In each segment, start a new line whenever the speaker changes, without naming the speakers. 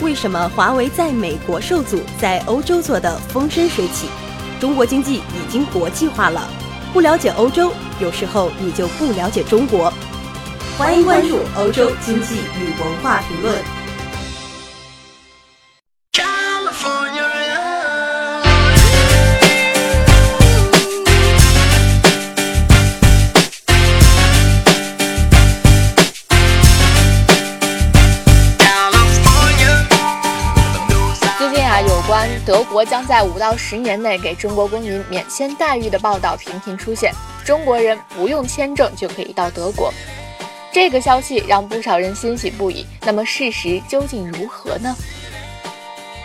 为什么华为在美国受阻，在欧洲做的风生水起？中国经济已经国际化了。不了解欧洲，有时候你就不了解中国。欢迎关注欧洲经济与文化评论。
有关德国将在五到十年内给中国公民免签待遇的报道频频出现，中国人不用签证就可以到德国。这个消息让不少人欣喜不已。那么事实究竟如何呢？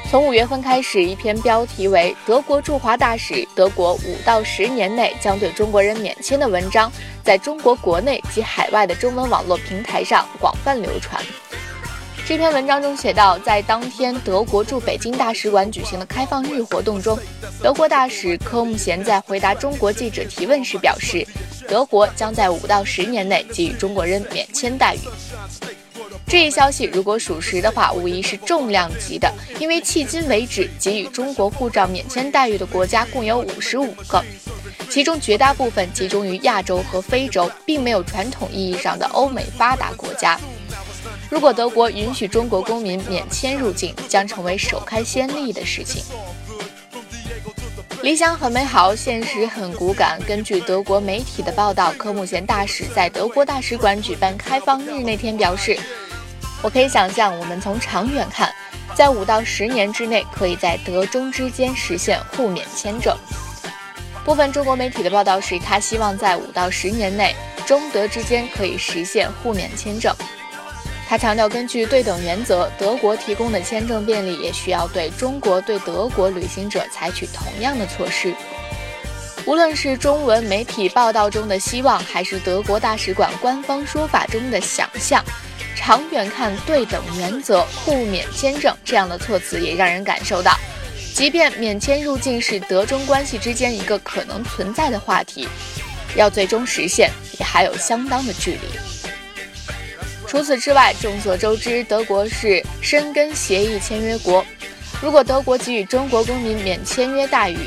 从五月份开始，一篇标题为《德国驻华大使：德国五到十年内将对中国人免签》的文章，在中国国内及海外的中文网络平台上广泛流传。这篇文章中写道，在当天德国驻北京大使馆举行的开放日活动中，德国大使科姆贤在回答中国记者提问时表示，德国将在五到十年内给予中国人免签待遇。这一消息如果属实的话，无疑是重量级的，因为迄今为止给予中国护照免签待遇的国家共有五十五个，其中绝大部分集中于亚洲和非洲，并没有传统意义上的欧美发达国家。如果德国允许中国公民免签入境，将成为首开先例的事情。理想很美好，现实很骨感。根据德国媒体的报道，科姆贤大使在德国大使馆举办开放日那天表示：“我可以想象，我们从长远看，在五到十年之内，可以在德中之间实现互免签证。”部分中国媒体的报道是他希望在五到十年内，中德之间可以实现互免签证。他强调，根据对等原则，德国提供的签证便利也需要对中国对德国旅行者采取同样的措施。无论是中文媒体报道中的希望，还是德国大使馆官方说法中的想象，长远看，对等原则、互免签证这样的措辞也让人感受到，即便免签入境是德中关系之间一个可能存在的话题，要最终实现，也还有相当的距离。除此之外，众所周知，德国是申根协议签约国。如果德国给予中国公民免签约待遇，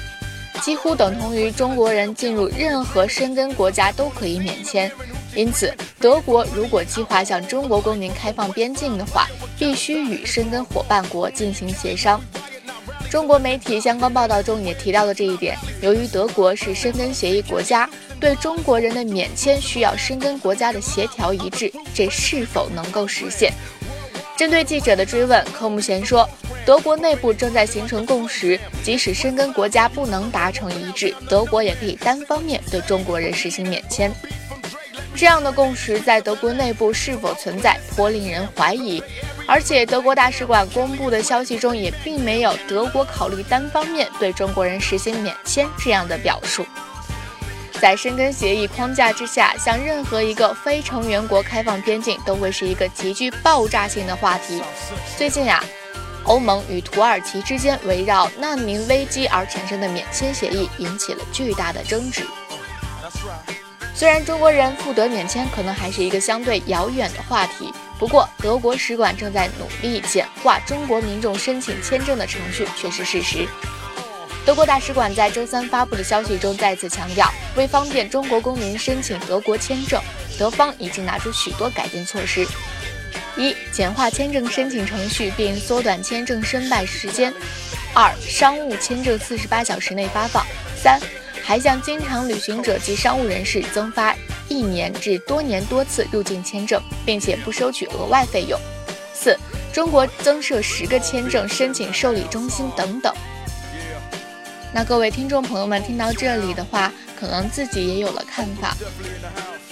几乎等同于中国人进入任何申根国家都可以免签。因此，德国如果计划向中国公民开放边境的话，必须与申根伙伴国进行协商。中国媒体相关报道中也提到了这一点。由于德国是申根协议国家，对中国人的免签需要申根国家的协调一致，这是否能够实现？针对记者的追问，科姆贤说，德国内部正在形成共识，即使申根国家不能达成一致，德国也可以单方面对中国人实行免签。这样的共识在德国内部是否存在，颇令人怀疑。而且，德国大使馆公布的消息中也并没有德国考虑单方面对中国人实行免签这样的表述。在申根协议框架之下，向任何一个非成员国开放边境都会是一个极具爆炸性的话题。最近呀，欧盟与土耳其之间围绕难民危机而产生的免签协议引起了巨大的争执。虽然中国人赴德免签可能还是一个相对遥远的话题，不过德国使馆正在努力简化中国民众申请签证的程序却是事实。德国大使馆在周三发布的消息中再次强调，为方便中国公民申请德国签证，德方已经拿出许多改进措施：一、简化签证申请程序并缩短签证申办时间；二、商务签证四十八小时内发放；三。还向经常旅行者及商务人士增发一年至多年多次入境签证，并且不收取额外费用。四，中国增设十个签证申请受理中心等等。那各位听众朋友们听到这里的话，可能自己也有了看法。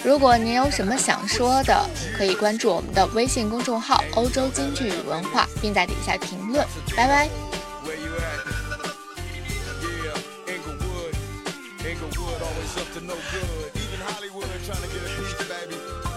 如果您有什么想说的，可以关注我们的微信公众号“欧洲京剧与文化”，并在底下评论。拜拜。Up to no good. Even Hollywood trying to get a piece, baby.